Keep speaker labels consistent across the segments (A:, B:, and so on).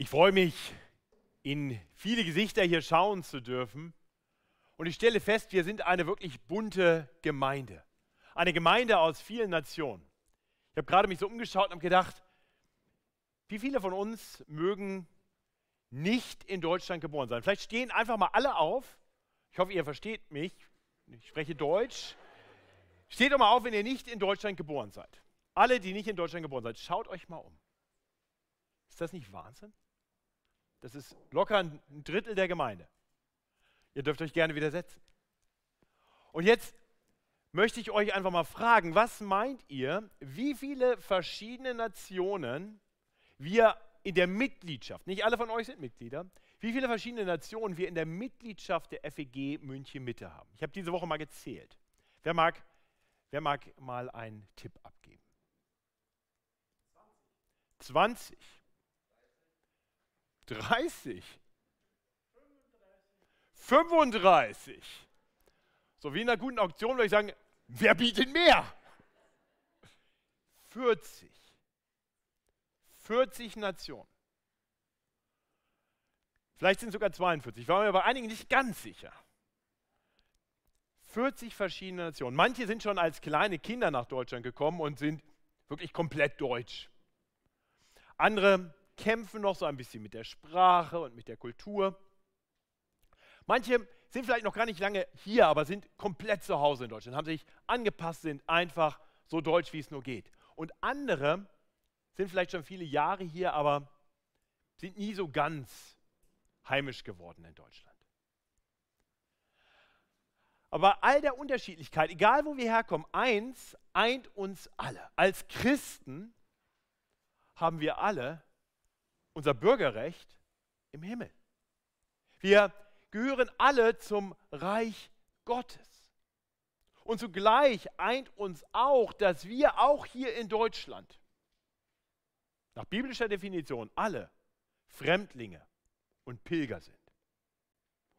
A: Ich freue mich, in viele Gesichter hier schauen zu dürfen. Und ich stelle fest, wir sind eine wirklich bunte Gemeinde. Eine Gemeinde aus vielen Nationen. Ich habe gerade mich so umgeschaut und habe gedacht, wie viele von uns mögen nicht in Deutschland geboren sein? Vielleicht stehen einfach mal alle auf. Ich hoffe, ihr versteht mich. Ich spreche Deutsch. Steht doch mal auf, wenn ihr nicht in Deutschland geboren seid. Alle, die nicht in Deutschland geboren seid, schaut euch mal um. Ist das nicht Wahnsinn? Das ist locker ein Drittel der Gemeinde. Ihr dürft euch gerne widersetzen. Und jetzt möchte ich euch einfach mal fragen, was meint ihr, wie viele verschiedene Nationen wir in der Mitgliedschaft, nicht alle von euch sind Mitglieder, wie viele verschiedene Nationen wir in der Mitgliedschaft der FEG München Mitte haben? Ich habe diese Woche mal gezählt. Wer mag, wer mag mal einen Tipp abgeben? 20. 30. 35. So wie in einer guten Auktion würde ich sagen, wer bietet mehr? 40. 40 Nationen. Vielleicht sind es sogar 42. Ich war mir bei einigen nicht ganz sicher. 40 verschiedene Nationen. Manche sind schon als kleine Kinder nach Deutschland gekommen und sind wirklich komplett deutsch. Andere kämpfen noch so ein bisschen mit der Sprache und mit der Kultur. Manche sind vielleicht noch gar nicht lange hier, aber sind komplett zu Hause in Deutschland, haben sich angepasst, sind einfach so deutsch, wie es nur geht. Und andere sind vielleicht schon viele Jahre hier, aber sind nie so ganz heimisch geworden in Deutschland. Aber all der Unterschiedlichkeit, egal wo wir herkommen, eins eint uns alle. Als Christen haben wir alle unser Bürgerrecht im Himmel. Wir gehören alle zum Reich Gottes. Und zugleich eint uns auch, dass wir auch hier in Deutschland, nach biblischer Definition, alle Fremdlinge und Pilger sind.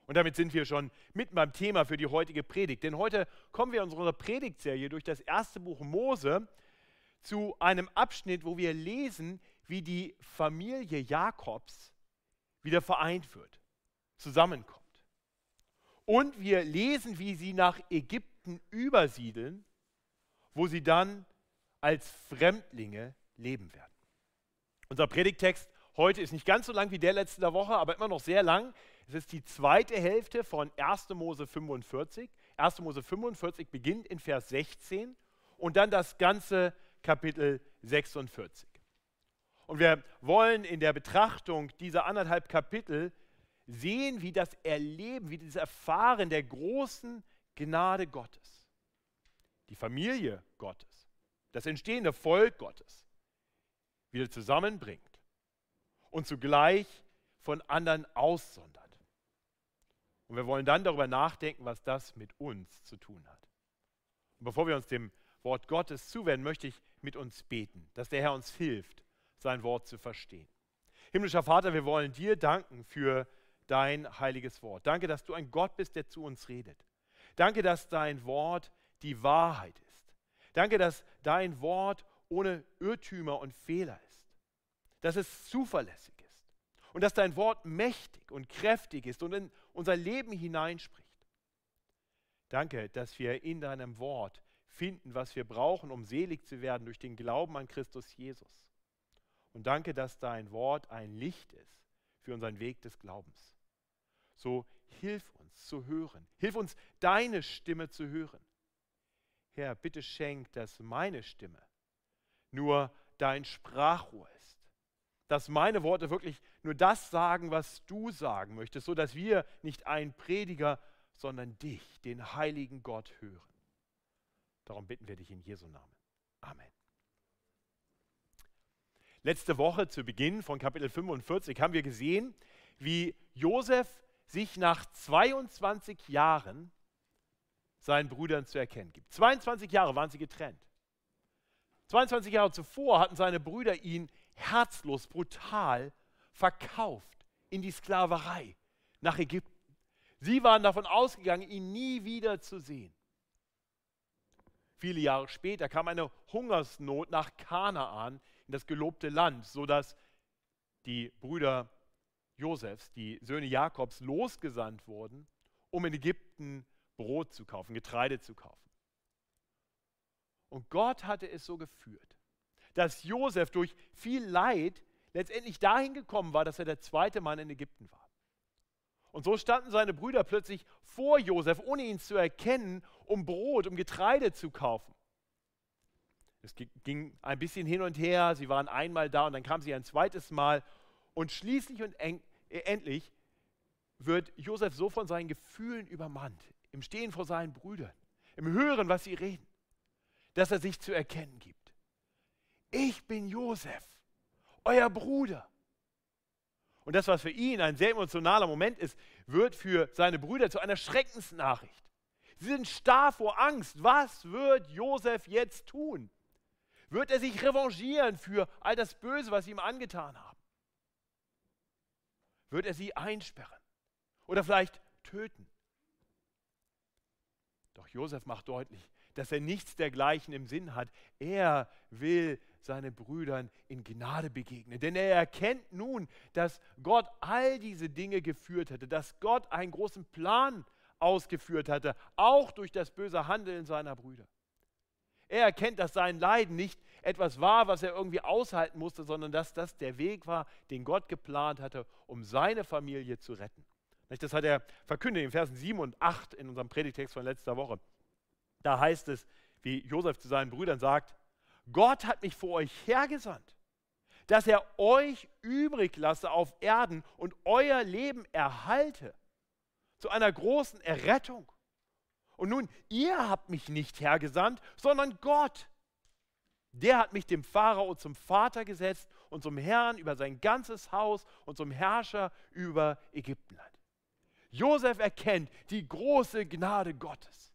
A: Und damit sind wir schon mitten beim Thema für die heutige Predigt. Denn heute kommen wir in unserer Predigtserie durch das erste Buch Mose zu einem Abschnitt, wo wir lesen, wie die Familie Jakobs wieder vereint wird, zusammenkommt. Und wir lesen, wie sie nach Ägypten übersiedeln, wo sie dann als Fremdlinge leben werden. Unser Predigtext heute ist nicht ganz so lang wie der letzte Woche, aber immer noch sehr lang. Es ist die zweite Hälfte von 1. Mose 45. 1. Mose 45 beginnt in Vers 16 und dann das ganze Kapitel 46. Und wir wollen in der Betrachtung dieser anderthalb Kapitel sehen, wie das Erleben, wie das Erfahren der großen Gnade Gottes, die Familie Gottes, das entstehende Volk Gottes wieder zusammenbringt und zugleich von anderen aussondert. Und wir wollen dann darüber nachdenken, was das mit uns zu tun hat. Und bevor wir uns dem Wort Gottes zuwenden, möchte ich mit uns beten, dass der Herr uns hilft, sein Wort zu verstehen. Himmlischer Vater, wir wollen dir danken für dein heiliges Wort. Danke, dass du ein Gott bist, der zu uns redet. Danke, dass dein Wort die Wahrheit ist. Danke, dass dein Wort ohne Irrtümer und Fehler ist. Dass es zuverlässig ist. Und dass dein Wort mächtig und kräftig ist und in unser Leben hineinspricht. Danke, dass wir in deinem Wort finden, was wir brauchen, um selig zu werden durch den Glauben an Christus Jesus. Und danke, dass dein Wort ein Licht ist für unseren Weg des Glaubens. So hilf uns zu hören. Hilf uns, deine Stimme zu hören. Herr, bitte schenk, dass meine Stimme nur dein Sprachrohr ist. Dass meine Worte wirklich nur das sagen, was du sagen möchtest, so dass wir nicht einen Prediger, sondern dich, den heiligen Gott, hören. Darum bitten wir dich in Jesu Namen. Amen. Letzte Woche zu Beginn von Kapitel 45 haben wir gesehen, wie Josef sich nach 22 Jahren seinen Brüdern zu erkennen gibt. 22 Jahre waren sie getrennt. 22 Jahre zuvor hatten seine Brüder ihn herzlos, brutal verkauft in die Sklaverei nach Ägypten. Sie waren davon ausgegangen, ihn nie wieder zu sehen. Viele Jahre später kam eine Hungersnot nach Kanaan in das gelobte Land, sodass die Brüder Josefs, die Söhne Jakobs, losgesandt wurden, um in Ägypten Brot zu kaufen, Getreide zu kaufen. Und Gott hatte es so geführt, dass Josef durch viel Leid letztendlich dahin gekommen war, dass er der zweite Mann in Ägypten war. Und so standen seine Brüder plötzlich vor Josef, ohne ihn zu erkennen, um Brot, um Getreide zu kaufen. Es ging ein bisschen hin und her, sie waren einmal da und dann kamen sie ein zweites Mal und schließlich und endlich wird Josef so von seinen Gefühlen übermannt, im Stehen vor seinen Brüdern, im Hören, was sie reden, dass er sich zu erkennen gibt. Ich bin Josef, euer Bruder. Und das, was für ihn ein sehr emotionaler Moment ist, wird für seine Brüder zu einer Schreckensnachricht. Sie sind starr vor Angst. Was wird Josef jetzt tun? Wird er sich revanchieren für all das Böse, was sie ihm angetan haben? Wird er sie einsperren oder vielleicht töten? Doch Josef macht deutlich, dass er nichts dergleichen im Sinn hat. Er will seinen Brüdern in Gnade begegnen. Denn er erkennt nun, dass Gott all diese Dinge geführt hatte, dass Gott einen großen Plan ausgeführt hatte, auch durch das böse Handeln seiner Brüder. Er erkennt, dass sein Leiden nicht etwas war, was er irgendwie aushalten musste, sondern dass das der Weg war, den Gott geplant hatte, um seine Familie zu retten. Das hat er verkündet in Versen 7 und 8 in unserem Predigtext von letzter Woche. Da heißt es, wie Josef zu seinen Brüdern sagt, Gott hat mich vor euch hergesandt, dass er euch übrig lasse auf Erden und euer Leben erhalte zu einer großen Errettung. Und nun, ihr habt mich nicht hergesandt, sondern Gott. Der hat mich dem Pharao zum Vater gesetzt und zum Herrn über sein ganzes Haus und zum Herrscher über Ägyptenland. Josef erkennt die große Gnade Gottes.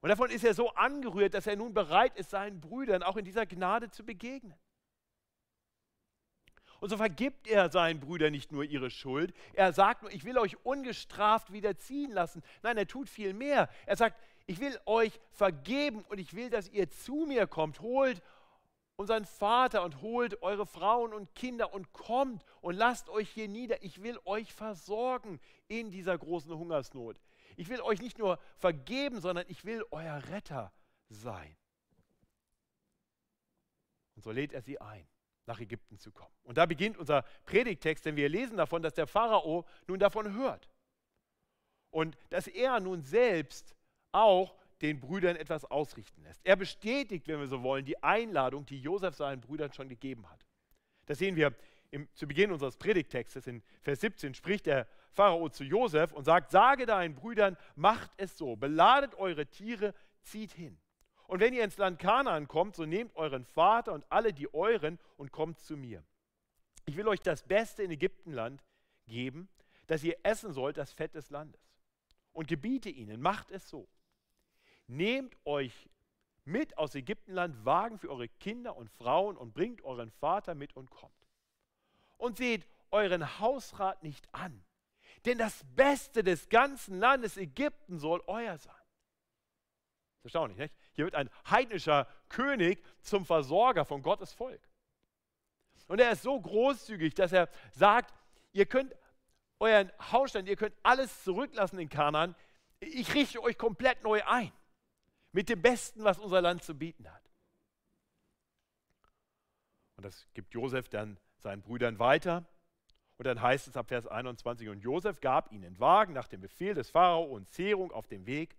A: Und davon ist er so angerührt, dass er nun bereit ist, seinen Brüdern auch in dieser Gnade zu begegnen. Und so vergibt er seinen Brüdern nicht nur ihre Schuld, er sagt nur, ich will euch ungestraft wieder ziehen lassen. Nein, er tut viel mehr. Er sagt, ich will euch vergeben und ich will, dass ihr zu mir kommt. Holt unseren Vater und holt eure Frauen und Kinder und kommt und lasst euch hier nieder. Ich will euch versorgen in dieser großen Hungersnot. Ich will euch nicht nur vergeben, sondern ich will euer Retter sein. Und so lädt er sie ein, nach Ägypten zu kommen. Und da beginnt unser Predigtext, denn wir lesen davon, dass der Pharao nun davon hört. Und dass er nun selbst auch den Brüdern etwas ausrichten lässt. Er bestätigt, wenn wir so wollen, die Einladung, die Josef seinen Brüdern schon gegeben hat. Das sehen wir im, zu Beginn unseres Predigtextes in Vers 17 spricht der Pharao zu Josef und sagt, sage deinen Brüdern, macht es so, beladet eure Tiere, zieht hin. Und wenn ihr ins Land Kanaan kommt, so nehmt euren Vater und alle die euren und kommt zu mir. Ich will euch das Beste in Ägyptenland geben, dass ihr essen sollt, das Fett des Landes. Und gebiete ihnen, macht es so. Nehmt euch mit aus Ägyptenland Wagen für eure Kinder und Frauen und bringt euren Vater mit und kommt. Und seht euren Hausrat nicht an, denn das Beste des ganzen Landes Ägypten soll euer sein. Das ist erstaunlich, nicht? Hier wird ein heidnischer König zum Versorger von Gottes Volk. Und er ist so großzügig, dass er sagt, ihr könnt euren Hausstand, ihr könnt alles zurücklassen in Kanaan. Ich richte euch komplett neu ein. Mit dem Besten, was unser Land zu bieten hat. Und das gibt Josef dann seinen Brüdern weiter. Und dann heißt es ab Vers 21, und Josef gab ihnen Wagen nach dem Befehl des Pharao und Zehrung auf dem Weg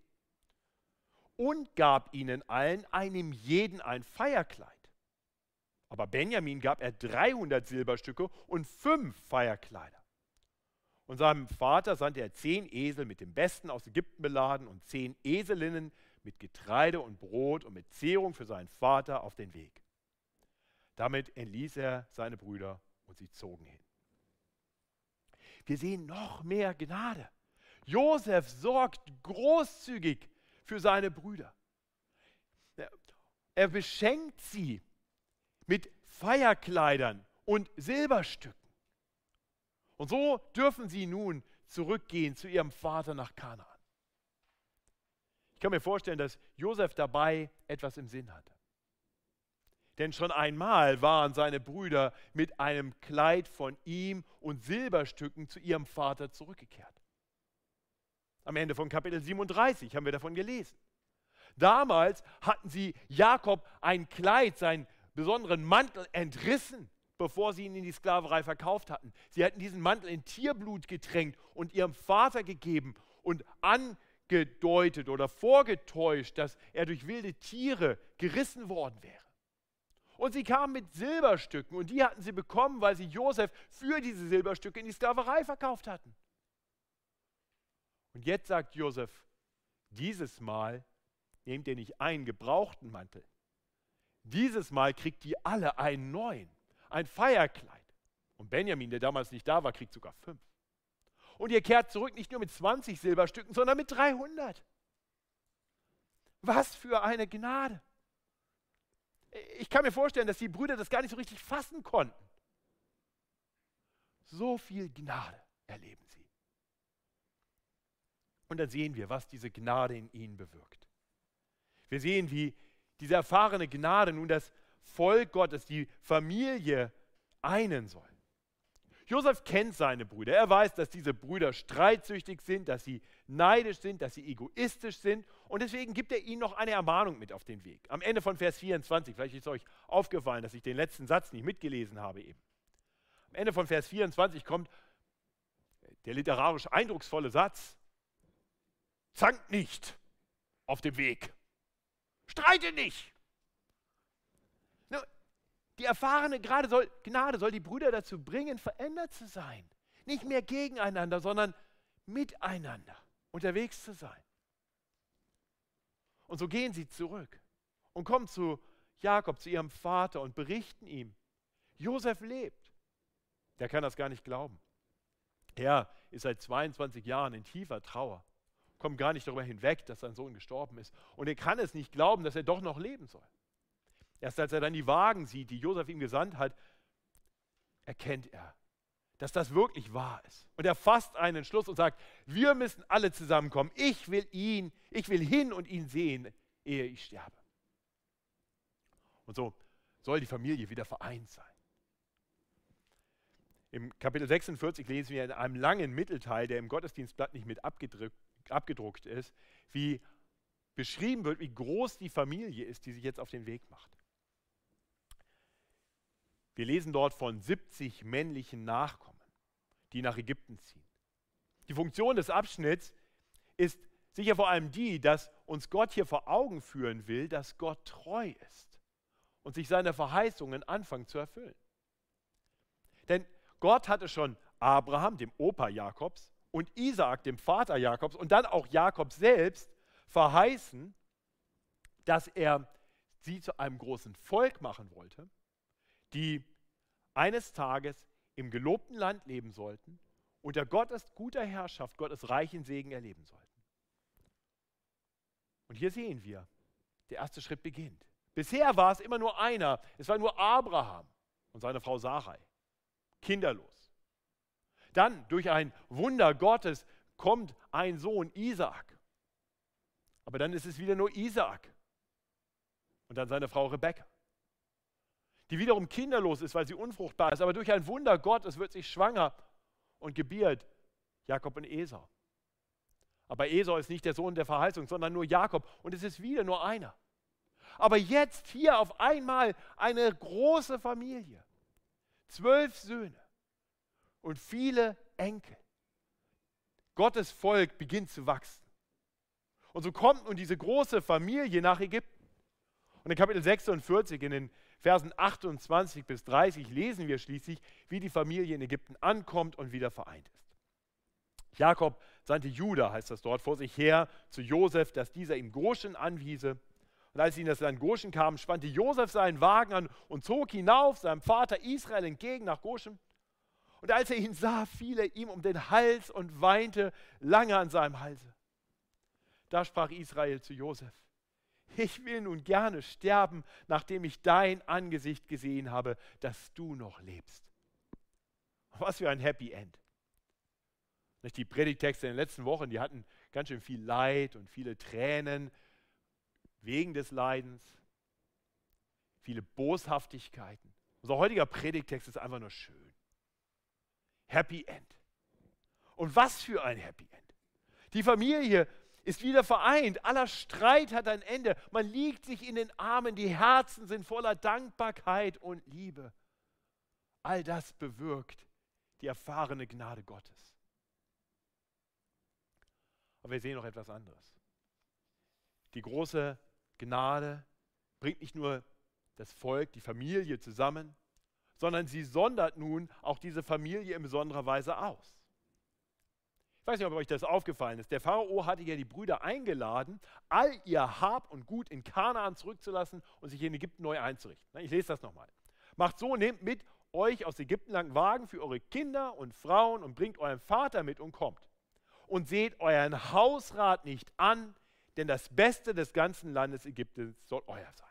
A: und gab ihnen allen, einem jeden ein Feierkleid. Aber Benjamin gab er 300 Silberstücke und fünf Feierkleider. Und seinem Vater sandte er zehn Esel mit dem Besten aus Ägypten beladen und zehn Eselinnen mit Getreide und Brot und mit Zehrung für seinen Vater auf den Weg. Damit entließ er seine Brüder und sie zogen hin. Wir sehen noch mehr Gnade. Josef sorgt großzügig für seine Brüder. Er beschenkt sie mit Feierkleidern und Silberstücken. Und so dürfen sie nun zurückgehen zu ihrem Vater nach Kanaan. Ich kann mir vorstellen, dass Josef dabei etwas im Sinn hatte. Denn schon einmal waren seine Brüder mit einem Kleid von ihm und Silberstücken zu ihrem Vater zurückgekehrt. Am Ende von Kapitel 37 haben wir davon gelesen. Damals hatten sie Jakob ein Kleid, seinen besonderen Mantel entrissen, bevor sie ihn in die Sklaverei verkauft hatten. Sie hatten diesen Mantel in Tierblut getränkt und ihrem Vater gegeben und angedeutet oder vorgetäuscht, dass er durch wilde Tiere gerissen worden wäre. Und sie kamen mit Silberstücken und die hatten sie bekommen, weil sie Josef für diese Silberstücke in die Sklaverei verkauft hatten. Und jetzt sagt Josef, dieses Mal nehmt ihr nicht einen gebrauchten Mantel. Dieses Mal kriegt ihr alle einen neuen, ein Feierkleid. Und Benjamin, der damals nicht da war, kriegt sogar fünf. Und ihr kehrt zurück nicht nur mit 20 Silberstücken, sondern mit 300. Was für eine Gnade. Ich kann mir vorstellen, dass die Brüder das gar nicht so richtig fassen konnten. So viel Gnade erleben sie. Und dann sehen wir, was diese Gnade in ihnen bewirkt. Wir sehen, wie diese erfahrene Gnade nun das Volk Gottes, die Familie einen soll. Josef kennt seine Brüder. Er weiß, dass diese Brüder streitsüchtig sind, dass sie neidisch sind, dass sie egoistisch sind. Und deswegen gibt er ihnen noch eine Ermahnung mit auf den Weg. Am Ende von Vers 24, vielleicht ist euch aufgefallen, dass ich den letzten Satz nicht mitgelesen habe eben. Am Ende von Vers 24 kommt der literarisch eindrucksvolle Satz, zankt nicht auf dem Weg. Streite nicht. Die erfahrene soll, Gnade soll die Brüder dazu bringen, verändert zu sein. Nicht mehr gegeneinander, sondern miteinander unterwegs zu sein. Und so gehen sie zurück und kommen zu Jakob, zu ihrem Vater und berichten ihm, Josef lebt. Der kann das gar nicht glauben. Er ist seit 22 Jahren in tiefer Trauer kommt gar nicht darüber hinweg, dass sein Sohn gestorben ist. Und er kann es nicht glauben, dass er doch noch leben soll. Erst als er dann die Wagen sieht, die Josef ihm gesandt hat, erkennt er, dass das wirklich wahr ist. Und er fasst einen Schluss und sagt, wir müssen alle zusammenkommen. Ich will ihn, ich will hin und ihn sehen, ehe ich sterbe. Und so soll die Familie wieder vereint sein. Im Kapitel 46 lesen wir in einem langen Mittelteil, der im Gottesdienstblatt nicht mit abgedrückt abgedruckt ist, wie beschrieben wird, wie groß die Familie ist, die sich jetzt auf den Weg macht. Wir lesen dort von 70 männlichen Nachkommen, die nach Ägypten ziehen. Die Funktion des Abschnitts ist sicher vor allem die, dass uns Gott hier vor Augen führen will, dass Gott treu ist und sich seine Verheißungen anfangen zu erfüllen. Denn Gott hatte schon Abraham, dem Opa Jakobs, und Isaak, dem Vater Jakobs, und dann auch Jakob selbst verheißen, dass er sie zu einem großen Volk machen wollte, die eines Tages im gelobten Land leben sollten, unter Gottes guter Herrschaft, Gottes reichen Segen erleben sollten. Und hier sehen wir, der erste Schritt beginnt. Bisher war es immer nur einer, es war nur Abraham und seine Frau Sarai, kinderlos. Dann durch ein Wunder Gottes kommt ein Sohn, Isaak. Aber dann ist es wieder nur Isaak. Und dann seine Frau Rebekka. Die wiederum kinderlos ist, weil sie unfruchtbar ist. Aber durch ein Wunder Gottes wird sie schwanger und gebiert Jakob und Esau. Aber Esau ist nicht der Sohn der Verheißung, sondern nur Jakob. Und es ist wieder nur einer. Aber jetzt hier auf einmal eine große Familie. Zwölf Söhne und viele Enkel. Gottes Volk beginnt zu wachsen. Und so kommt nun diese große Familie nach Ägypten. Und in Kapitel 46, in den Versen 28 bis 30, lesen wir schließlich, wie die Familie in Ägypten ankommt und wieder vereint ist. Jakob sandte Judah, heißt das dort, vor sich her zu Josef, dass dieser ihm Goshen anwiese. Und als sie in das Land Goshen kamen, spannte Josef seinen Wagen an und zog hinauf seinem Vater Israel entgegen nach Goshen. Und als er ihn sah, fiel er ihm um den Hals und weinte lange an seinem Halse. Da sprach Israel zu Josef, ich will nun gerne sterben, nachdem ich dein Angesicht gesehen habe, dass du noch lebst. Was für ein Happy End. Die Predigtexte in den letzten Wochen, die hatten ganz schön viel Leid und viele Tränen wegen des Leidens. viele Boshaftigkeiten. Unser heutiger Predigtext ist einfach nur schön. Happy End. Und was für ein Happy End. Die Familie ist wieder vereint. Aller Streit hat ein Ende. Man liegt sich in den Armen. Die Herzen sind voller Dankbarkeit und Liebe. All das bewirkt die erfahrene Gnade Gottes. Aber wir sehen noch etwas anderes. Die große Gnade bringt nicht nur das Volk, die Familie zusammen, sondern sie sondert nun auch diese Familie in besonderer Weise aus. Ich weiß nicht, ob euch das aufgefallen ist. Der Pharao hatte ja die Brüder eingeladen, all ihr Hab und Gut in Kanaan zurückzulassen und sich in Ägypten neu einzurichten. Ich lese das nochmal. Macht so, nehmt mit euch aus Ägypten lang Wagen für eure Kinder und Frauen und bringt euren Vater mit und kommt. Und seht euren Hausrat nicht an, denn das Beste des ganzen Landes Ägyptens soll euer sein.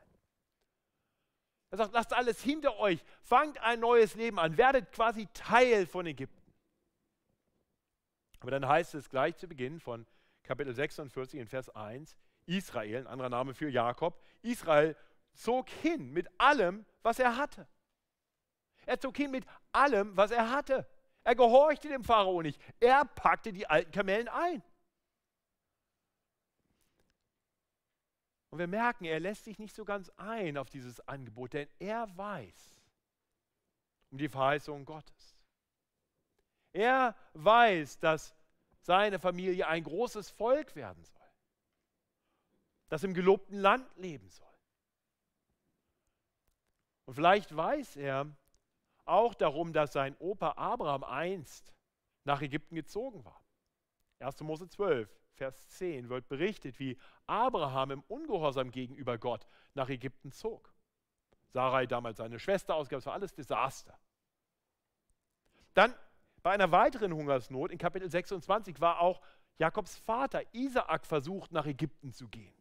A: Er sagt, lasst alles hinter euch, fangt ein neues Leben an, werdet quasi Teil von Ägypten. Aber dann heißt es gleich zu Beginn von Kapitel 46 in Vers 1, Israel, ein anderer Name für Jakob, Israel zog hin mit allem, was er hatte. Er zog hin mit allem, was er hatte. Er gehorchte dem Pharao nicht. Er packte die alten Kamellen ein. Und wir merken, er lässt sich nicht so ganz ein auf dieses Angebot, denn er weiß um die Verheißung Gottes. Er weiß, dass seine Familie ein großes Volk werden soll, das im gelobten Land leben soll. Und vielleicht weiß er auch darum, dass sein Opa Abraham einst nach Ägypten gezogen war. 1. Mose 12, Vers 10 wird berichtet, wie Abraham im Ungehorsam gegenüber Gott nach Ägypten zog. Sarai damals seine Schwester ausgab, es war alles Desaster. Dann bei einer weiteren Hungersnot in Kapitel 26 war auch Jakobs Vater Isaak versucht, nach Ägypten zu gehen.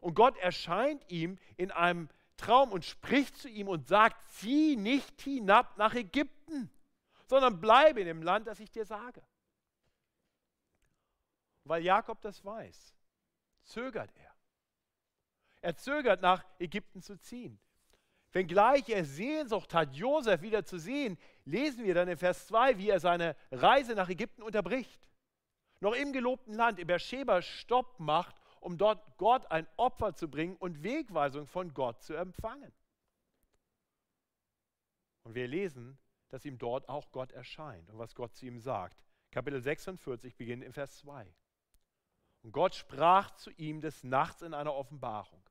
A: Und Gott erscheint ihm in einem Traum und spricht zu ihm und sagt, zieh nicht hinab nach Ägypten, sondern bleibe in dem Land, das ich dir sage. Weil Jakob das weiß, zögert er. Er zögert nach Ägypten zu ziehen. Wenngleich er Sehnsucht hat, Josef wieder zu sehen, lesen wir dann in Vers 2, wie er seine Reise nach Ägypten unterbricht. Noch im gelobten Land, in Beersheba, Stopp macht, um dort Gott ein Opfer zu bringen und Wegweisung von Gott zu empfangen. Und wir lesen, dass ihm dort auch Gott erscheint und was Gott zu ihm sagt. Kapitel 46 beginnt in Vers 2. Und Gott sprach zu ihm des Nachts in einer Offenbarung,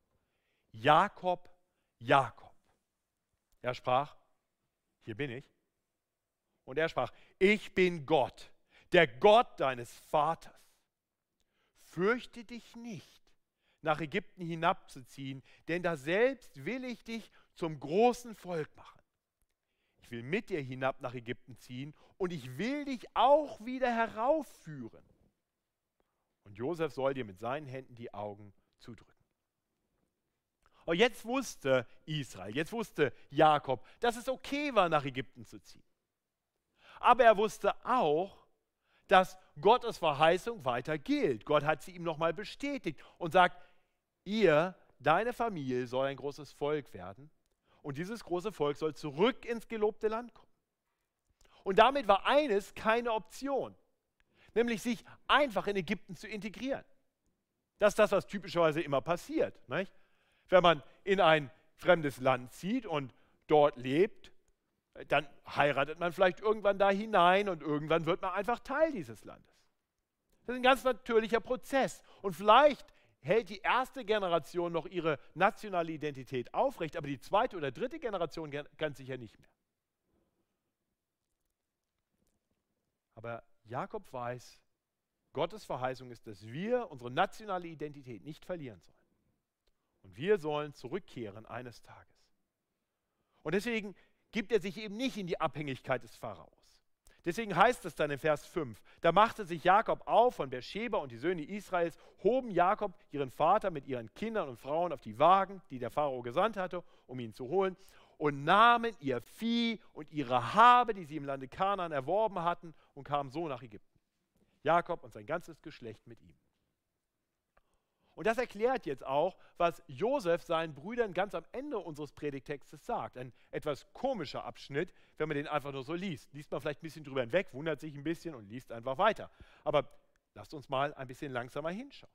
A: Jakob, Jakob. Er sprach, hier bin ich. Und er sprach, ich bin Gott, der Gott deines Vaters. Fürchte dich nicht, nach Ägypten hinabzuziehen, denn da selbst will ich dich zum großen Volk machen. Ich will mit dir hinab nach Ägypten ziehen und ich will dich auch wieder heraufführen. Und Josef soll dir mit seinen Händen die Augen zudrücken. Und jetzt wusste Israel, jetzt wusste Jakob, dass es okay war, nach Ägypten zu ziehen. Aber er wusste auch, dass Gottes Verheißung weiter gilt. Gott hat sie ihm nochmal bestätigt und sagt, ihr, deine Familie soll ein großes Volk werden und dieses große Volk soll zurück ins gelobte Land kommen. Und damit war eines keine Option, nämlich sich einfach in Ägypten zu integrieren. Das ist das, was typischerweise immer passiert. Nicht? Wenn man in ein fremdes Land zieht und dort lebt, dann heiratet man vielleicht irgendwann da hinein und irgendwann wird man einfach Teil dieses Landes. Das ist ein ganz natürlicher Prozess. Und vielleicht hält die erste Generation noch ihre nationale Identität aufrecht, aber die zweite oder dritte Generation ganz sicher nicht mehr. Aber Jakob weiß, Gottes Verheißung ist, dass wir unsere nationale Identität nicht verlieren sollen. Und wir sollen zurückkehren eines Tages. Und deswegen gibt er sich eben nicht in die Abhängigkeit des Pharaos. Deswegen heißt es dann in Vers 5, da machte sich Jakob auf von Beersheba und die Söhne Israels, hoben Jakob ihren Vater mit ihren Kindern und Frauen auf die Wagen, die der Pharao gesandt hatte, um ihn zu holen, und nahmen ihr Vieh und ihre Habe, die sie im Lande Kanaan erworben hatten, und kamen so nach Ägypten. Jakob und sein ganzes Geschlecht mit ihm. Und das erklärt jetzt auch, was Josef seinen Brüdern ganz am Ende unseres Predigtextes sagt. Ein etwas komischer Abschnitt, wenn man den einfach nur so liest. Liest man vielleicht ein bisschen drüber hinweg, wundert sich ein bisschen und liest einfach weiter. Aber lasst uns mal ein bisschen langsamer hinschauen.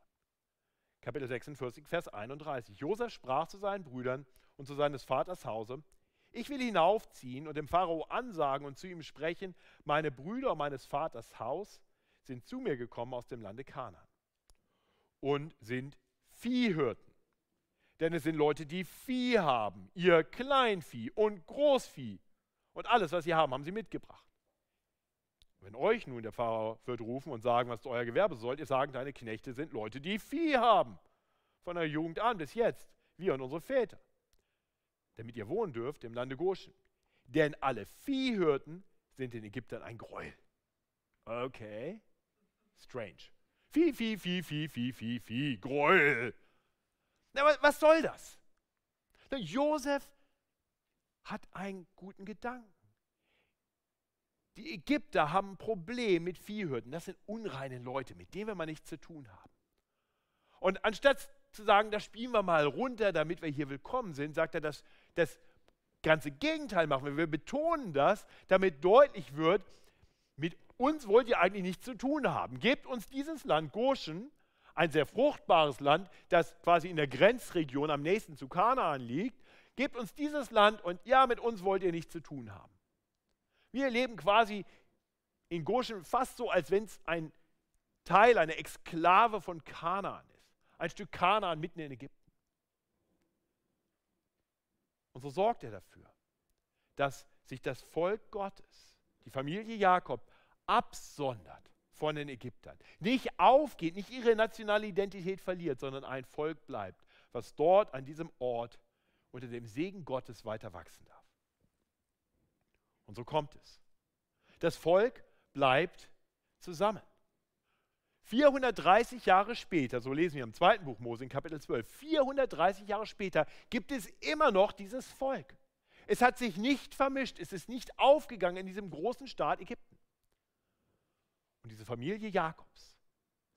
A: Kapitel 46, Vers 31. Josef sprach zu seinen Brüdern und zu seines Vaters Hause, ich will hinaufziehen und dem Pharao ansagen und zu ihm sprechen, meine Brüder meines Vaters Haus sind zu mir gekommen aus dem Lande Kanaan und sind Viehhirten. Denn es sind Leute, die Vieh haben, ihr Kleinvieh und Großvieh. Und alles, was sie haben, haben sie mitgebracht. Wenn euch nun der Pharao wird rufen und sagen, was euer Gewerbe sollt, ihr sagen, deine Knechte sind Leute, die Vieh haben. Von der Jugend an bis jetzt, wir und unsere Väter. Damit ihr wohnen dürft im Lande Goshen. Denn alle Viehhirten sind den Ägyptern ein Gräuel. Okay, strange. Vieh, Vieh, Vieh, Vieh, Vieh, Vieh, Vieh, Gräuel. Aber was soll das? Josef hat einen guten Gedanken. Die Ägypter haben ein Problem mit Viehhürden. Das sind unreine Leute, mit denen wir mal nichts zu tun haben. Und anstatt zu sagen, das spielen wir mal runter, damit wir hier willkommen sind, sagt er, das, das ganze Gegenteil machen wir. Betonen das, damit deutlich wird, mit uns wollt ihr eigentlich nichts zu tun haben. Gebt uns dieses Land Goshen, ein sehr fruchtbares Land, das quasi in der Grenzregion am nächsten zu Kanaan liegt. Gebt uns dieses Land und ja, mit uns wollt ihr nichts zu tun haben. Wir leben quasi in Goshen fast so, als wenn es ein Teil, eine Exklave von Kanaan ist. Ein Stück Kanaan mitten in Ägypten. Und so sorgt er dafür, dass sich das Volk Gottes, die Familie Jakob, absondert von den Ägyptern. Nicht aufgeht, nicht ihre nationale Identität verliert, sondern ein Volk bleibt, was dort an diesem Ort unter dem Segen Gottes weiter wachsen darf. Und so kommt es. Das Volk bleibt zusammen. 430 Jahre später, so lesen wir im zweiten Buch Mose in Kapitel 12, 430 Jahre später gibt es immer noch dieses Volk. Es hat sich nicht vermischt, es ist nicht aufgegangen in diesem großen Staat Ägypten. Und diese Familie Jakobs,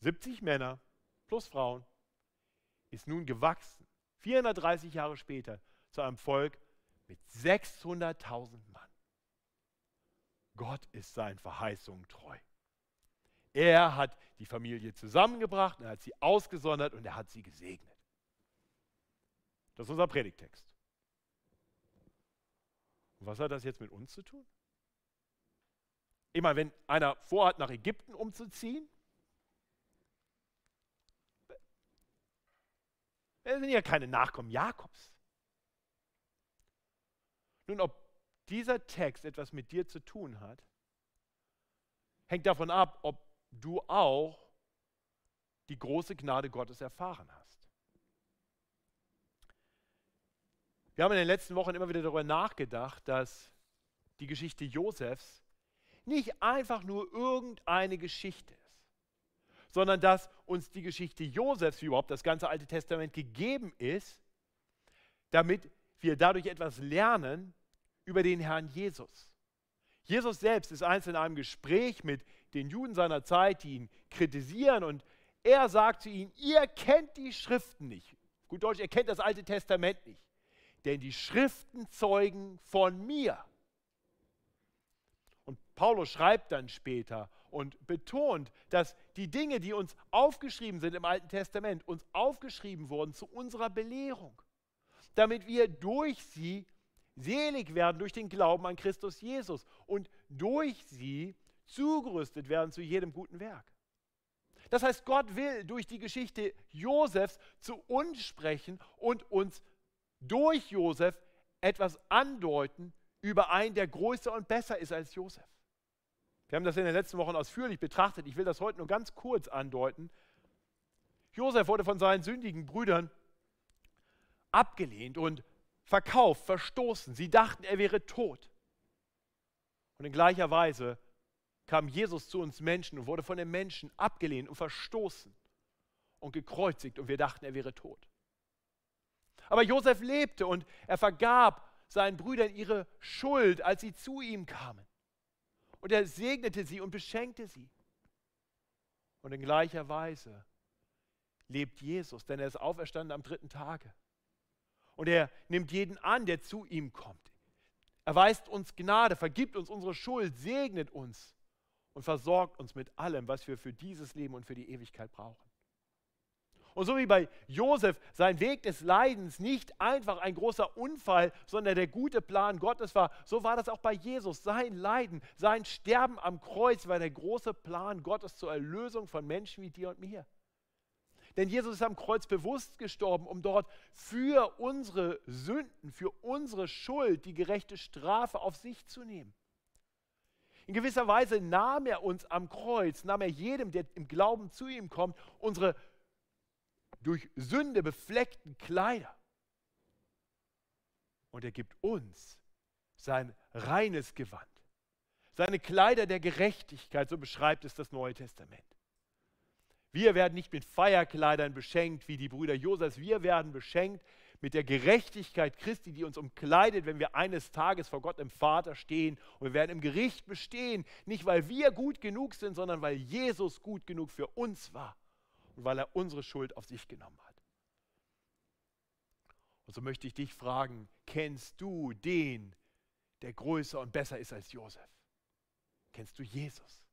A: 70 Männer plus Frauen, ist nun gewachsen, 430 Jahre später, zu einem Volk mit 600.000 Mann. Gott ist seinen Verheißungen treu. Er hat die Familie zusammengebracht, er hat sie ausgesondert und er hat sie gesegnet. Das ist unser Predigtext. Was hat das jetzt mit uns zu tun? Immer wenn einer vorhat, nach Ägypten umzuziehen, wir sind ja keine Nachkommen Jakobs. Nun, ob dieser Text etwas mit dir zu tun hat, hängt davon ab, ob du auch die große Gnade Gottes erfahren hast. Wir haben in den letzten Wochen immer wieder darüber nachgedacht, dass die Geschichte Josefs nicht einfach nur irgendeine Geschichte ist, sondern dass uns die Geschichte Josefs, wie überhaupt das ganze Alte Testament gegeben ist, damit wir dadurch etwas lernen über den Herrn Jesus. Jesus selbst ist einst in einem Gespräch mit den Juden seiner Zeit, die ihn kritisieren und er sagt zu ihnen, ihr kennt die Schriften nicht. Gut Deutsch, ihr kennt das Alte Testament nicht. Denn die Schriften zeugen von mir. Und Paulus schreibt dann später und betont, dass die Dinge, die uns aufgeschrieben sind im Alten Testament, uns aufgeschrieben wurden zu unserer Belehrung, damit wir durch sie selig werden durch den Glauben an Christus Jesus und durch sie zugerüstet werden zu jedem guten Werk. Das heißt, Gott will durch die Geschichte Josefs zu uns sprechen und uns durch Josef etwas andeuten über einen, der größer und besser ist als Josef. Wir haben das in den letzten Wochen ausführlich betrachtet. Ich will das heute nur ganz kurz andeuten. Josef wurde von seinen sündigen Brüdern abgelehnt und verkauft, verstoßen. Sie dachten, er wäre tot. Und in gleicher Weise kam Jesus zu uns Menschen und wurde von den Menschen abgelehnt und verstoßen und gekreuzigt und wir dachten, er wäre tot. Aber Josef lebte und er vergab seinen Brüdern ihre Schuld, als sie zu ihm kamen. Und er segnete sie und beschenkte sie. Und in gleicher Weise lebt Jesus, denn er ist auferstanden am dritten Tage. Und er nimmt jeden an, der zu ihm kommt. Er weist uns Gnade, vergibt uns unsere Schuld, segnet uns und versorgt uns mit allem, was wir für dieses Leben und für die Ewigkeit brauchen. Und so wie bei Josef sein Weg des Leidens nicht einfach ein großer Unfall, sondern der gute Plan Gottes war, so war das auch bei Jesus. Sein Leiden, sein Sterben am Kreuz war der große Plan Gottes zur Erlösung von Menschen wie dir und mir. Denn Jesus ist am Kreuz bewusst gestorben, um dort für unsere Sünden, für unsere Schuld die gerechte Strafe auf sich zu nehmen. In gewisser Weise nahm er uns am Kreuz, nahm er jedem, der im Glauben zu ihm kommt, unsere durch Sünde befleckten Kleider. Und er gibt uns sein reines Gewand, seine Kleider der Gerechtigkeit, so beschreibt es das Neue Testament. Wir werden nicht mit Feierkleidern beschenkt wie die Brüder Josefs, wir werden beschenkt mit der Gerechtigkeit Christi, die uns umkleidet, wenn wir eines Tages vor Gott im Vater stehen. Und wir werden im Gericht bestehen, nicht weil wir gut genug sind, sondern weil Jesus gut genug für uns war und weil er unsere Schuld auf sich genommen hat. Und so möchte ich dich fragen, kennst du den, der größer und besser ist als Josef? Kennst du Jesus?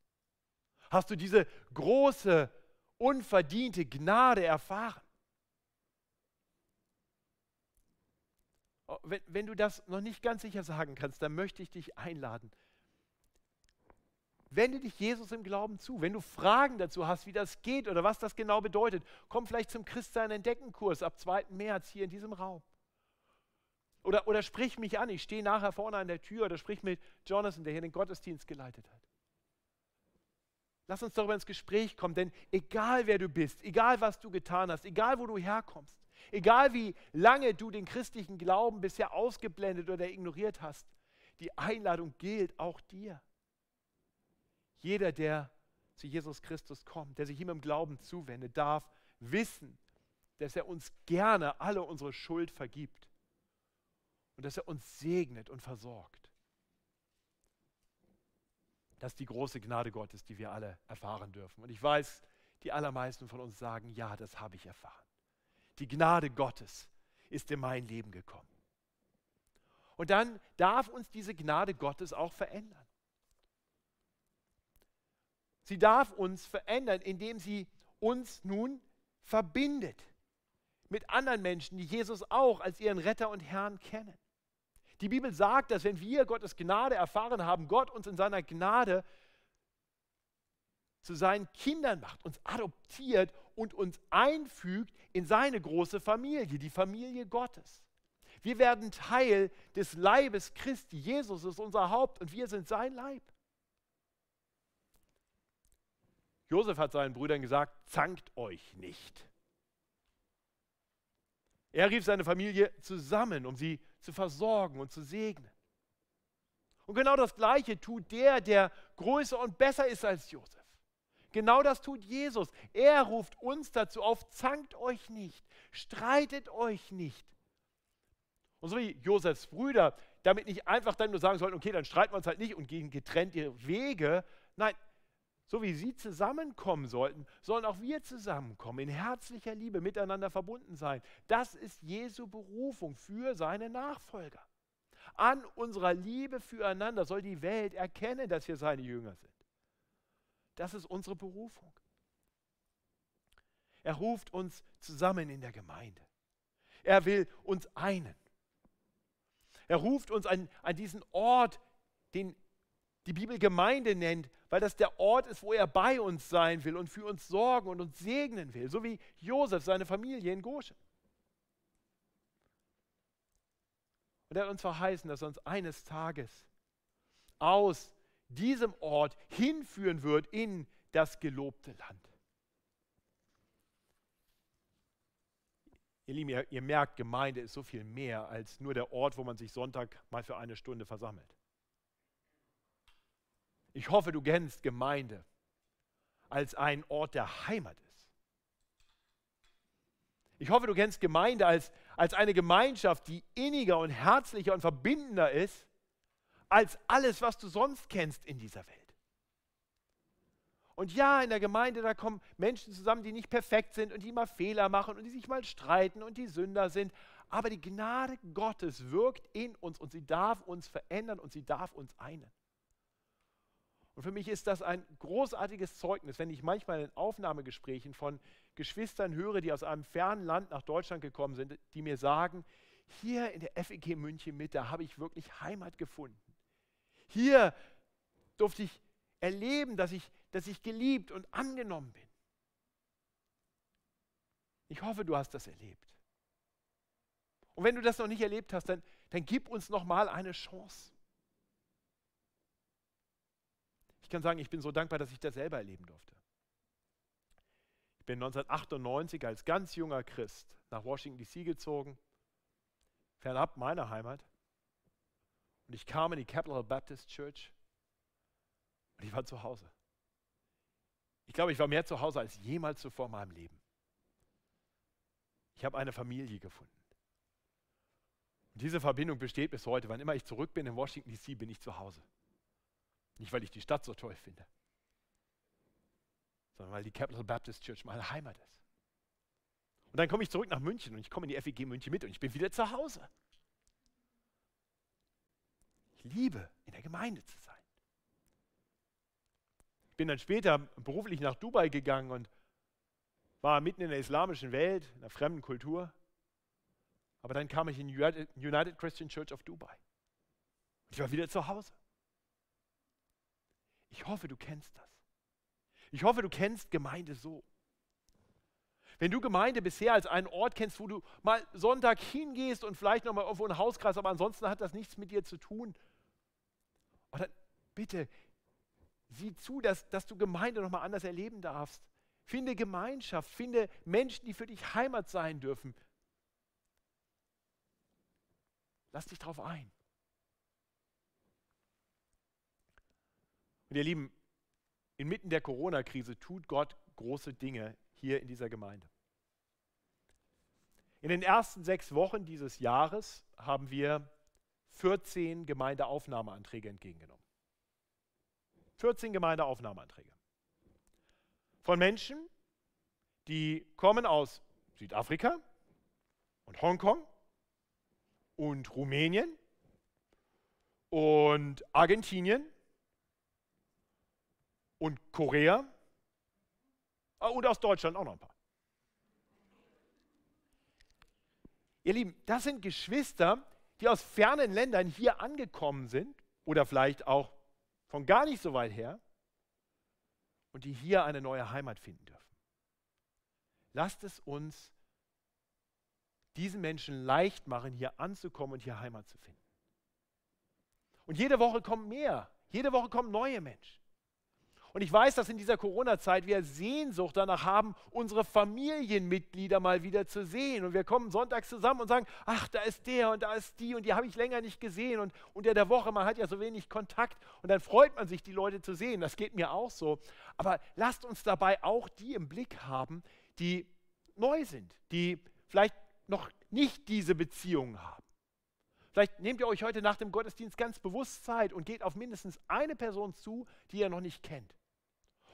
A: Hast du diese große, unverdiente Gnade erfahren? Wenn, wenn du das noch nicht ganz sicher sagen kannst, dann möchte ich dich einladen, Wende dich Jesus im Glauben zu. Wenn du Fragen dazu hast, wie das geht oder was das genau bedeutet, komm vielleicht zum Christsein entdecken Kurs ab 2. März hier in diesem Raum. Oder, oder sprich mich an, ich stehe nachher vorne an der Tür oder sprich mit Jonathan, der hier den Gottesdienst geleitet hat. Lass uns darüber ins Gespräch kommen, denn egal wer du bist, egal was du getan hast, egal wo du herkommst, egal wie lange du den christlichen Glauben bisher ausgeblendet oder ignoriert hast, die Einladung gilt auch dir. Jeder, der zu Jesus Christus kommt, der sich ihm im Glauben zuwendet, darf wissen, dass er uns gerne alle unsere Schuld vergibt und dass er uns segnet und versorgt. Das ist die große Gnade Gottes, die wir alle erfahren dürfen. Und ich weiß, die allermeisten von uns sagen, ja, das habe ich erfahren. Die Gnade Gottes ist in mein Leben gekommen. Und dann darf uns diese Gnade Gottes auch verändern. Sie darf uns verändern, indem sie uns nun verbindet mit anderen Menschen, die Jesus auch als ihren Retter und Herrn kennen. Die Bibel sagt, dass wenn wir Gottes Gnade erfahren haben, Gott uns in seiner Gnade zu seinen Kindern macht, uns adoptiert und uns einfügt in seine große Familie, die Familie Gottes. Wir werden Teil des Leibes Christi. Jesus ist unser Haupt und wir sind sein Leib. Josef hat seinen Brüdern gesagt, zankt euch nicht. Er rief seine Familie zusammen, um sie zu versorgen und zu segnen. Und genau das Gleiche tut der, der größer und besser ist als Josef. Genau das tut Jesus. Er ruft uns dazu auf, zankt euch nicht, streitet euch nicht. Und so wie Josefs Brüder damit nicht einfach dann nur sagen sollten, okay, dann streiten wir uns halt nicht und gehen getrennt ihre Wege. Nein, so wie sie zusammenkommen sollten, sollen auch wir zusammenkommen, in herzlicher Liebe miteinander verbunden sein. Das ist Jesu Berufung für seine Nachfolger. An unserer Liebe füreinander soll die Welt erkennen, dass wir seine Jünger sind. Das ist unsere Berufung. Er ruft uns zusammen in der Gemeinde. Er will uns einen. Er ruft uns an, an diesen Ort, den die Bibel Gemeinde nennt, weil das der Ort ist, wo er bei uns sein will und für uns sorgen und uns segnen will, so wie Josef seine Familie in Goshen. Und er hat uns verheißen, dass er uns eines Tages aus diesem Ort hinführen wird in das gelobte Land. Ihr Lieben, ihr, ihr merkt, Gemeinde ist so viel mehr als nur der Ort, wo man sich Sonntag mal für eine Stunde versammelt. Ich hoffe, du kennst Gemeinde als einen Ort der Heimat ist. Ich hoffe, du kennst Gemeinde als, als eine Gemeinschaft, die inniger und herzlicher und verbindender ist als alles, was du sonst kennst in dieser Welt. Und ja, in der Gemeinde, da kommen Menschen zusammen, die nicht perfekt sind und die mal Fehler machen und die sich mal streiten und die Sünder sind. Aber die Gnade Gottes wirkt in uns und sie darf uns verändern und sie darf uns einen. Und für mich ist das ein großartiges Zeugnis, wenn ich manchmal in Aufnahmegesprächen von Geschwistern höre, die aus einem fernen Land nach Deutschland gekommen sind, die mir sagen, hier in der FEG München Mitte habe ich wirklich Heimat gefunden. Hier durfte ich erleben, dass ich, dass ich geliebt und angenommen bin. Ich hoffe, du hast das erlebt. Und wenn du das noch nicht erlebt hast, dann, dann gib uns noch mal eine Chance. Ich kann sagen, ich bin so dankbar, dass ich das selber erleben durfte. Ich bin 1998 als ganz junger Christ nach Washington DC gezogen, fernab meiner Heimat. Und ich kam in die Capital Baptist Church und ich war zu Hause. Ich glaube, ich war mehr zu Hause als jemals zuvor in meinem Leben. Ich habe eine Familie gefunden. Und diese Verbindung besteht bis heute. Wann immer ich zurück bin in Washington, D.C., bin ich zu Hause. Nicht, weil ich die Stadt so toll finde, sondern weil die Capital Baptist Church meine Heimat ist. Und dann komme ich zurück nach München und ich komme in die FEG München mit und ich bin wieder zu Hause. Liebe, in der Gemeinde zu sein. Ich bin dann später beruflich nach Dubai gegangen und war mitten in der islamischen Welt, in einer fremden Kultur. Aber dann kam ich in United Christian Church of Dubai. Ich war wieder zu Hause. Ich hoffe, du kennst das. Ich hoffe, du kennst Gemeinde so. Wenn du Gemeinde bisher als einen Ort kennst, wo du mal Sonntag hingehst und vielleicht nochmal irgendwo einen Hauskreis, aber ansonsten hat das nichts mit dir zu tun. Oder bitte, sieh zu, dass, dass du Gemeinde nochmal anders erleben darfst. Finde Gemeinschaft, finde Menschen, die für dich Heimat sein dürfen. Lass dich darauf ein. Und ihr Lieben, inmitten der Corona-Krise tut Gott große Dinge hier in dieser Gemeinde. In den ersten sechs Wochen dieses Jahres haben wir 14 Gemeindeaufnahmeanträge entgegengenommen. 14 Gemeindeaufnahmeanträge. Von Menschen, die kommen aus Südafrika und Hongkong und Rumänien und Argentinien und Korea ah, und aus Deutschland auch noch ein paar. Ihr Lieben, das sind Geschwister, die aus fernen Ländern hier angekommen sind oder vielleicht auch von gar nicht so weit her und die hier eine neue Heimat finden dürfen. Lasst es uns diesen Menschen leicht machen, hier anzukommen und hier Heimat zu finden. Und jede Woche kommen mehr, jede Woche kommen neue Menschen. Und ich weiß, dass in dieser Corona-Zeit wir Sehnsucht danach haben, unsere Familienmitglieder mal wieder zu sehen. Und wir kommen sonntags zusammen und sagen, ach, da ist der und da ist die und die habe ich länger nicht gesehen. Und unter der Woche, man hat ja so wenig Kontakt. Und dann freut man sich, die Leute zu sehen. Das geht mir auch so. Aber lasst uns dabei auch die im Blick haben, die neu sind, die vielleicht noch nicht diese Beziehungen haben. Vielleicht nehmt ihr euch heute nach dem Gottesdienst ganz bewusst Zeit und geht auf mindestens eine Person zu, die ihr noch nicht kennt.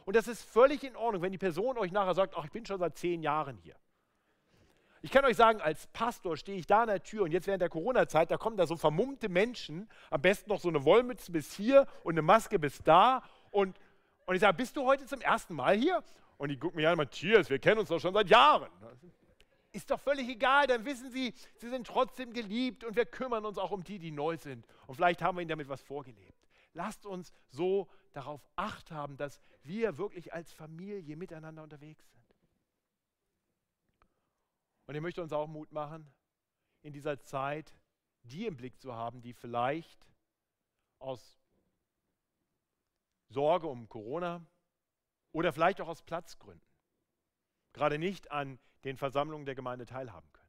A: Und das ist völlig in Ordnung, wenn die Person euch nachher sagt, ach, ich bin schon seit zehn Jahren hier. Ich kann euch sagen, als Pastor stehe ich da an der Tür und jetzt während der Corona-Zeit, da kommen da so vermummte Menschen, am besten noch so eine Wollmütze bis hier und eine Maske bis da. Und, und ich sage, bist du heute zum ersten Mal hier? Und die gucken mich an, Matthias, wir kennen uns doch schon seit Jahren. Ist doch völlig egal, dann wissen sie, sie sind trotzdem geliebt und wir kümmern uns auch um die, die neu sind. Und vielleicht haben wir ihnen damit was vorgelebt. Lasst uns so darauf acht haben, dass wir wirklich als Familie miteinander unterwegs sind. Und ich möchte uns auch Mut machen, in dieser Zeit die im Blick zu haben, die vielleicht aus Sorge um Corona oder vielleicht auch aus Platzgründen gerade nicht an den Versammlungen der Gemeinde teilhaben können.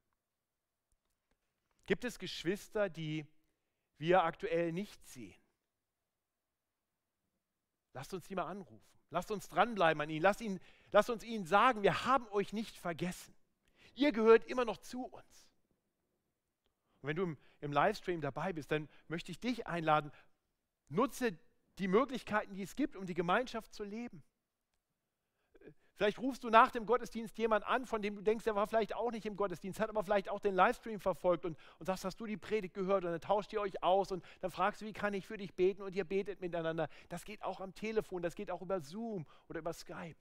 A: Gibt es Geschwister, die wir aktuell nicht sehen? Lasst uns die mal anrufen. Lasst uns dranbleiben an ihnen. Lasst, ihn, lasst uns ihnen sagen, wir haben euch nicht vergessen. Ihr gehört immer noch zu uns. Und wenn du im, im Livestream dabei bist, dann möchte ich dich einladen, nutze die Möglichkeiten, die es gibt, um die Gemeinschaft zu leben. Vielleicht rufst du nach dem Gottesdienst jemand an, von dem du denkst, der war vielleicht auch nicht im Gottesdienst, hat aber vielleicht auch den Livestream verfolgt und, und sagst, hast du die Predigt gehört und dann tauscht ihr euch aus und dann fragst du, wie kann ich für dich beten und ihr betet miteinander. Das geht auch am Telefon, das geht auch über Zoom oder über Skype.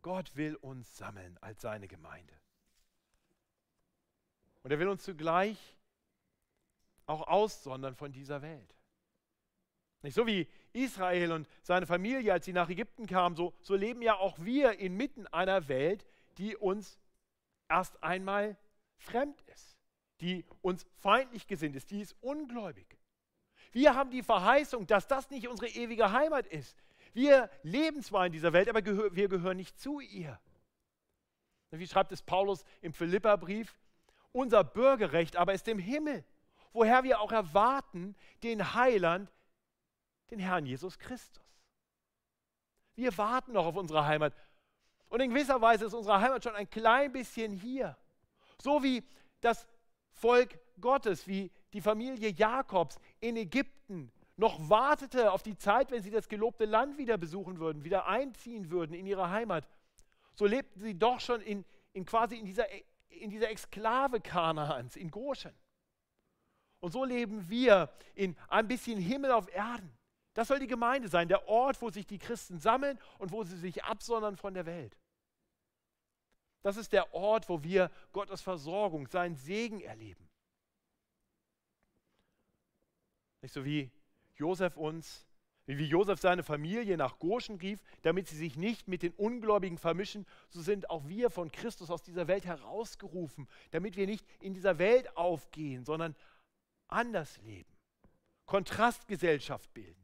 A: Gott will uns sammeln als seine Gemeinde. Und er will uns zugleich auch aussondern von dieser Welt. Nicht so wie Israel und seine Familie, als sie nach Ägypten kamen, so, so leben ja auch wir inmitten einer Welt, die uns erst einmal fremd ist, die uns feindlich gesinnt ist, die ist ungläubig. Wir haben die Verheißung, dass das nicht unsere ewige Heimat ist. Wir leben zwar in dieser Welt, aber gehör, wir gehören nicht zu ihr. Wie schreibt es Paulus im Philipperbrief? Unser Bürgerrecht aber ist im Himmel, woher wir auch erwarten den Heiland, den Herrn Jesus Christus. Wir warten noch auf unsere Heimat. Und in gewisser Weise ist unsere Heimat schon ein klein bisschen hier. So wie das Volk Gottes, wie die Familie Jakobs in Ägypten noch wartete auf die Zeit, wenn sie das gelobte Land wieder besuchen würden, wieder einziehen würden in ihre Heimat. So lebten sie doch schon in, in quasi in dieser, in dieser Exklave Kanaans, in Goshen. Und so leben wir in ein bisschen Himmel auf Erden. Das soll die Gemeinde sein, der Ort, wo sich die Christen sammeln und wo sie sich absondern von der Welt. Das ist der Ort, wo wir Gottes Versorgung, seinen Segen erleben. Nicht so wie Josef uns, wie Josef seine Familie nach Goshen rief, damit sie sich nicht mit den Ungläubigen vermischen, so sind auch wir von Christus aus dieser Welt herausgerufen, damit wir nicht in dieser Welt aufgehen, sondern anders leben, Kontrastgesellschaft bilden.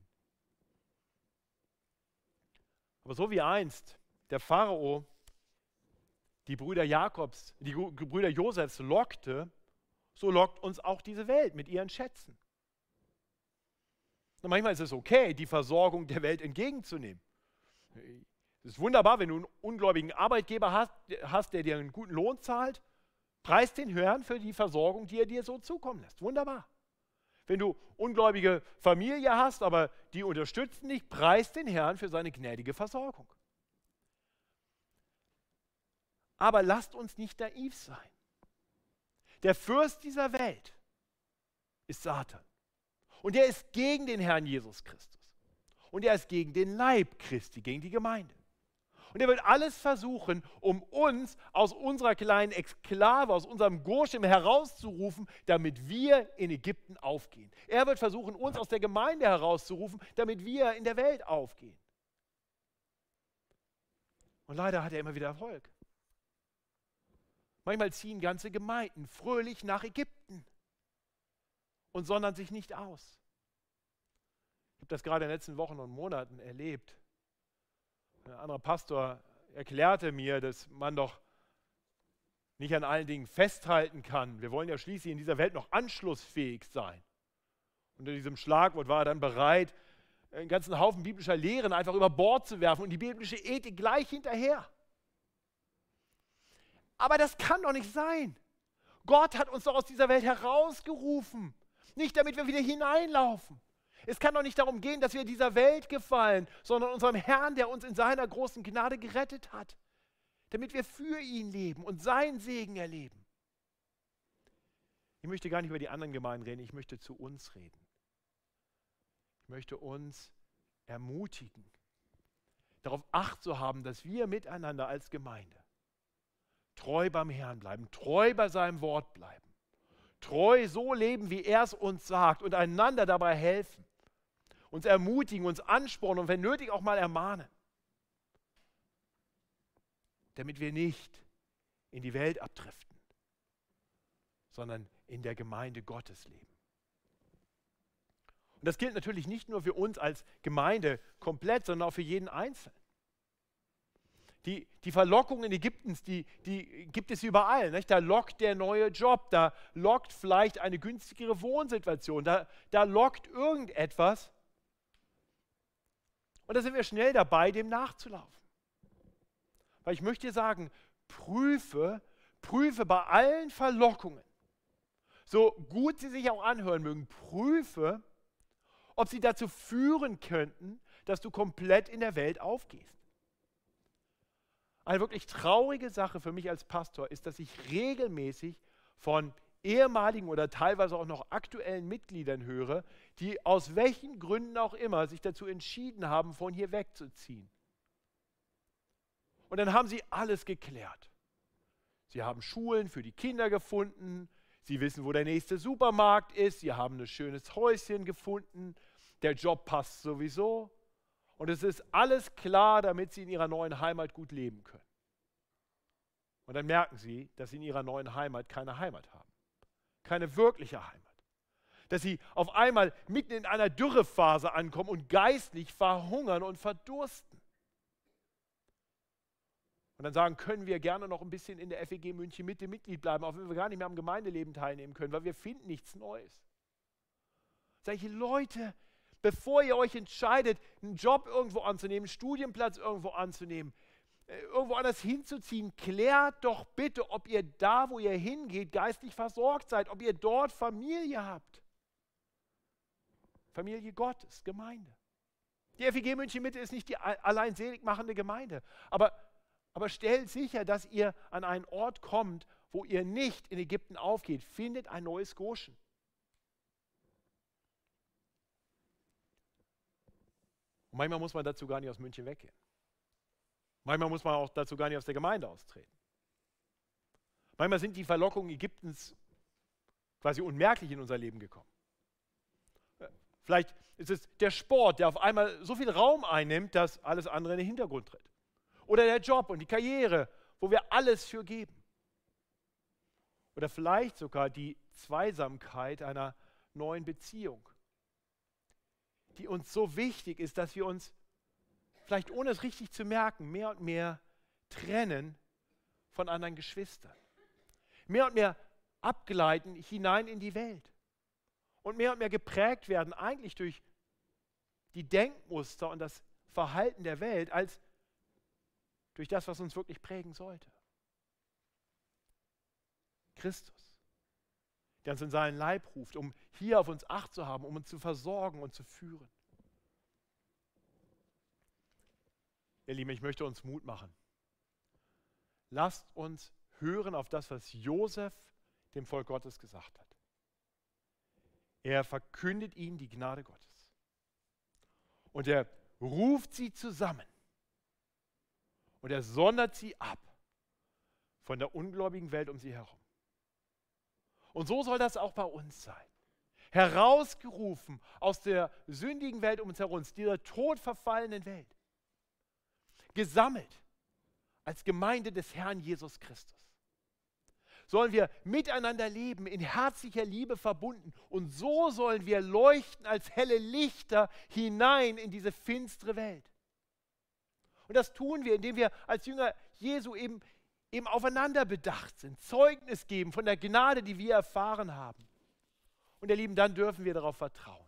A: Aber so wie einst der Pharao die Brüder Jakobs, die Brüder Josefs lockte, so lockt uns auch diese Welt mit ihren Schätzen. Und manchmal ist es okay, die Versorgung der Welt entgegenzunehmen. Es ist wunderbar, wenn du einen ungläubigen Arbeitgeber hast, hast, der dir einen guten Lohn zahlt. Preis den Herrn für die Versorgung, die er dir so zukommen lässt. Wunderbar. Wenn du ungläubige Familie hast, aber die unterstützen dich, preis den Herrn für seine gnädige Versorgung. Aber lasst uns nicht naiv sein. Der Fürst dieser Welt ist Satan. Und er ist gegen den Herrn Jesus Christus. Und er ist gegen den Leib Christi, gegen die Gemeinde. Und er wird alles versuchen, um uns aus unserer kleinen Exklave, aus unserem Goshem herauszurufen, damit wir in Ägypten aufgehen. Er wird versuchen, uns aus der Gemeinde herauszurufen, damit wir in der Welt aufgehen. Und leider hat er immer wieder Erfolg. Manchmal ziehen ganze Gemeinden fröhlich nach Ägypten und sondern sich nicht aus. Ich habe das gerade in den letzten Wochen und Monaten erlebt. Ein anderer Pastor erklärte mir, dass man doch nicht an allen Dingen festhalten kann. Wir wollen ja schließlich in dieser Welt noch anschlussfähig sein. Unter diesem Schlagwort war er dann bereit, einen ganzen Haufen biblischer Lehren einfach über Bord zu werfen und die biblische Ethik gleich hinterher. Aber das kann doch nicht sein. Gott hat uns doch aus dieser Welt herausgerufen, nicht damit wir wieder hineinlaufen. Es kann doch nicht darum gehen, dass wir dieser Welt gefallen, sondern unserem Herrn, der uns in seiner großen Gnade gerettet hat, damit wir für ihn leben und seinen Segen erleben. Ich möchte gar nicht über die anderen Gemeinden reden, ich möchte zu uns reden. Ich möchte uns ermutigen, darauf acht zu haben, dass wir miteinander als Gemeinde treu beim Herrn bleiben, treu bei seinem Wort bleiben, treu so leben, wie er es uns sagt und einander dabei helfen uns ermutigen, uns anspornen und wenn nötig auch mal ermahnen. Damit wir nicht in die Welt abdriften, sondern in der Gemeinde Gottes leben. Und das gilt natürlich nicht nur für uns als Gemeinde komplett, sondern auch für jeden Einzelnen. Die, die Verlockungen Ägyptens, die, die gibt es überall. Nicht? Da lockt der neue Job, da lockt vielleicht eine günstigere Wohnsituation, da, da lockt irgendetwas, und da sind wir schnell dabei, dem nachzulaufen. Weil ich möchte dir sagen, prüfe, prüfe bei allen Verlockungen, so gut sie sich auch anhören mögen, prüfe, ob sie dazu führen könnten, dass du komplett in der Welt aufgehst. Eine wirklich traurige Sache für mich als Pastor ist, dass ich regelmäßig von ehemaligen oder teilweise auch noch aktuellen Mitgliedern höre, die aus welchen Gründen auch immer sich dazu entschieden haben, von hier wegzuziehen. Und dann haben sie alles geklärt. Sie haben Schulen für die Kinder gefunden, sie wissen, wo der nächste Supermarkt ist, sie haben ein schönes Häuschen gefunden, der Job passt sowieso. Und es ist alles klar, damit sie in ihrer neuen Heimat gut leben können. Und dann merken sie, dass sie in ihrer neuen Heimat keine Heimat haben. Keine wirkliche Heimat. Dass sie auf einmal mitten in einer Dürrephase ankommen und geistlich verhungern und verdursten. Und dann sagen, können wir gerne noch ein bisschen in der FEG München Mitte Mitglied bleiben, auch wenn wir gar nicht mehr am Gemeindeleben teilnehmen können, weil wir finden nichts Neues. Solche Leute, bevor ihr euch entscheidet, einen Job irgendwo anzunehmen, einen Studienplatz irgendwo anzunehmen, irgendwo anders hinzuziehen, klärt doch bitte, ob ihr da, wo ihr hingeht, geistlich versorgt seid, ob ihr dort Familie habt. Familie Gottes, Gemeinde. Die FEG München Mitte ist nicht die allein selig machende Gemeinde, aber, aber stellt sicher, dass ihr an einen Ort kommt, wo ihr nicht in Ägypten aufgeht. Findet ein neues Goshen. Und manchmal muss man dazu gar nicht aus München weggehen. Manchmal muss man auch dazu gar nicht aus der Gemeinde austreten. Manchmal sind die Verlockungen Ägyptens quasi unmerklich in unser Leben gekommen. Vielleicht ist es der Sport, der auf einmal so viel Raum einnimmt, dass alles andere in den Hintergrund tritt. Oder der Job und die Karriere, wo wir alles für geben. Oder vielleicht sogar die Zweisamkeit einer neuen Beziehung, die uns so wichtig ist, dass wir uns vielleicht ohne es richtig zu merken, mehr und mehr trennen von anderen Geschwistern. Mehr und mehr abgleiten hinein in die Welt. Und mehr und mehr geprägt werden eigentlich durch die Denkmuster und das Verhalten der Welt als durch das, was uns wirklich prägen sollte. Christus, der uns in seinen Leib ruft, um hier auf uns Acht zu haben, um uns zu versorgen und zu führen. Ihr Lieben, ich möchte uns Mut machen. Lasst uns hören auf das, was Josef dem Volk Gottes gesagt hat. Er verkündet ihnen die Gnade Gottes. Und er ruft sie zusammen. Und er sondert sie ab von der ungläubigen Welt um sie herum. Und so soll das auch bei uns sein. Herausgerufen aus der sündigen Welt um uns herum, dieser todverfallenen Welt gesammelt als Gemeinde des Herrn Jesus Christus. Sollen wir miteinander leben, in herzlicher Liebe verbunden. Und so sollen wir leuchten als helle Lichter hinein in diese finstere Welt. Und das tun wir, indem wir als Jünger Jesu eben, eben aufeinander bedacht sind, Zeugnis geben von der Gnade, die wir erfahren haben. Und ihr Lieben, dann dürfen wir darauf vertrauen.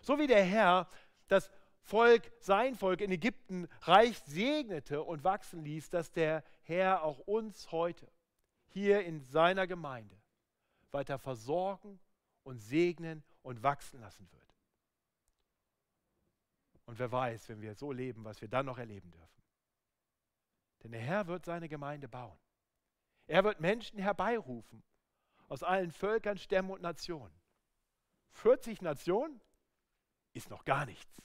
A: So wie der Herr das Volk, sein Volk in Ägypten reich segnete und wachsen ließ, dass der Herr auch uns heute hier in seiner Gemeinde weiter versorgen und segnen und wachsen lassen wird. Und wer weiß, wenn wir so leben, was wir dann noch erleben dürfen. Denn der Herr wird seine Gemeinde bauen. Er wird Menschen herbeirufen aus allen Völkern, Stämmen und Nationen. 40 Nationen ist noch gar nichts.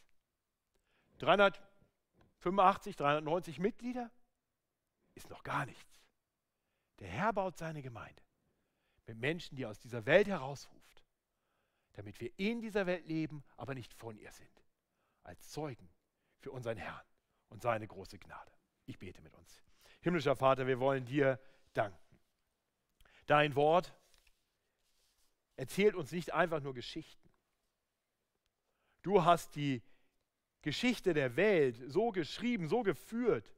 A: 385, 390 Mitglieder ist noch gar nichts. Der Herr baut seine Gemeinde mit Menschen, die er aus dieser Welt herausruft, damit wir in dieser Welt leben, aber nicht von ihr sind, als Zeugen für unseren Herrn und seine große Gnade. Ich bete mit uns. Himmlischer Vater, wir wollen dir danken. Dein Wort erzählt uns nicht einfach nur Geschichten. Du hast die Geschichte der Welt so geschrieben, so geführt,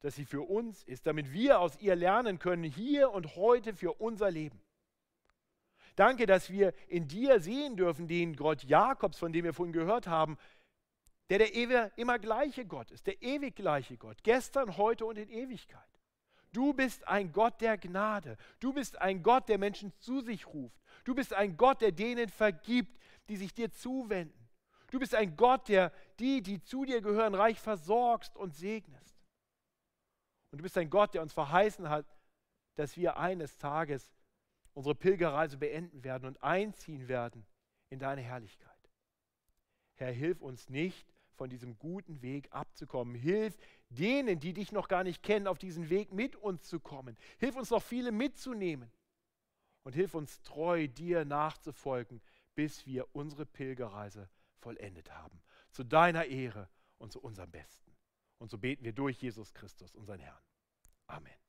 A: dass sie für uns ist, damit wir aus ihr lernen können, hier und heute für unser Leben. Danke, dass wir in dir sehen dürfen, den Gott Jakobs, von dem wir vorhin gehört haben, der der immer gleiche Gott ist, der ewig gleiche Gott, gestern, heute und in Ewigkeit. Du bist ein Gott der Gnade. Du bist ein Gott, der Menschen zu sich ruft. Du bist ein Gott, der denen vergibt, die sich dir zuwenden. Du bist ein Gott, der die, die zu dir gehören, reich versorgst und segnest. Und du bist ein Gott, der uns verheißen hat, dass wir eines Tages unsere Pilgerreise beenden werden und einziehen werden in deine Herrlichkeit. Herr, hilf uns nicht, von diesem guten Weg abzukommen. Hilf denen, die dich noch gar nicht kennen, auf diesen Weg mit uns zu kommen. Hilf uns noch viele mitzunehmen. Und hilf uns treu dir nachzufolgen, bis wir unsere Pilgerreise vollendet haben. Zu deiner Ehre und zu unserem Besten. Und so beten wir durch Jesus Christus, unseren Herrn. Amen.